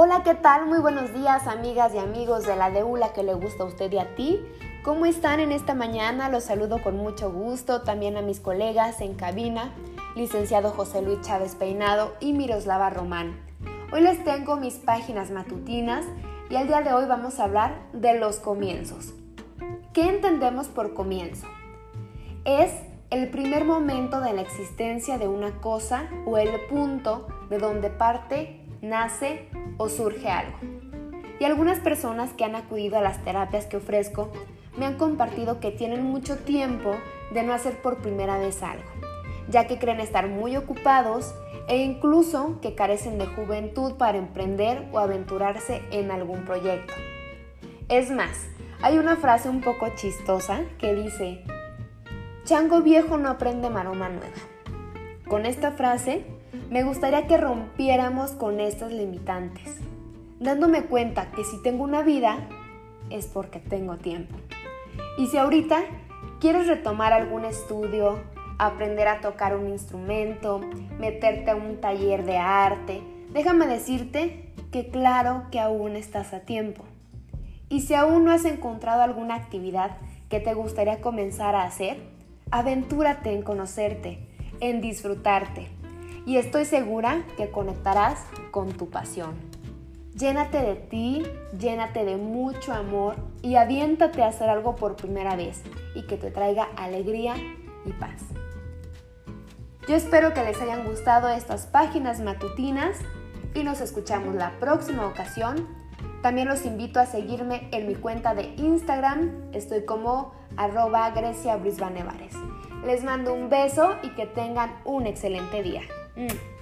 Hola, ¿qué tal? Muy buenos días, amigas y amigos de la Deula que le gusta a usted y a ti. ¿Cómo están en esta mañana? Los saludo con mucho gusto, también a mis colegas en cabina, licenciado José Luis Chávez Peinado y Miroslava Román. Hoy les tengo mis páginas matutinas y el día de hoy vamos a hablar de los comienzos. ¿Qué entendemos por comienzo? Es el primer momento de la existencia de una cosa o el punto de donde parte, nace o surge algo. Y algunas personas que han acudido a las terapias que ofrezco me han compartido que tienen mucho tiempo de no hacer por primera vez algo, ya que creen estar muy ocupados e incluso que carecen de juventud para emprender o aventurarse en algún proyecto. Es más, hay una frase un poco chistosa que dice, Chango viejo no aprende maroma nueva. Con esta frase, me gustaría que rompiéramos con estas limitantes, dándome cuenta que si tengo una vida, es porque tengo tiempo. Y si ahorita quieres retomar algún estudio, aprender a tocar un instrumento, meterte a un taller de arte, déjame decirte que claro que aún estás a tiempo. Y si aún no has encontrado alguna actividad que te gustaría comenzar a hacer, aventúrate en conocerte, en disfrutarte. Y estoy segura que conectarás con tu pasión. Llénate de ti, llénate de mucho amor y aviéntate a hacer algo por primera vez y que te traiga alegría y paz. Yo espero que les hayan gustado estas páginas matutinas y nos escuchamos la próxima ocasión. También los invito a seguirme en mi cuenta de Instagram, estoy como arroba Grecia Les mando un beso y que tengan un excelente día. 嗯。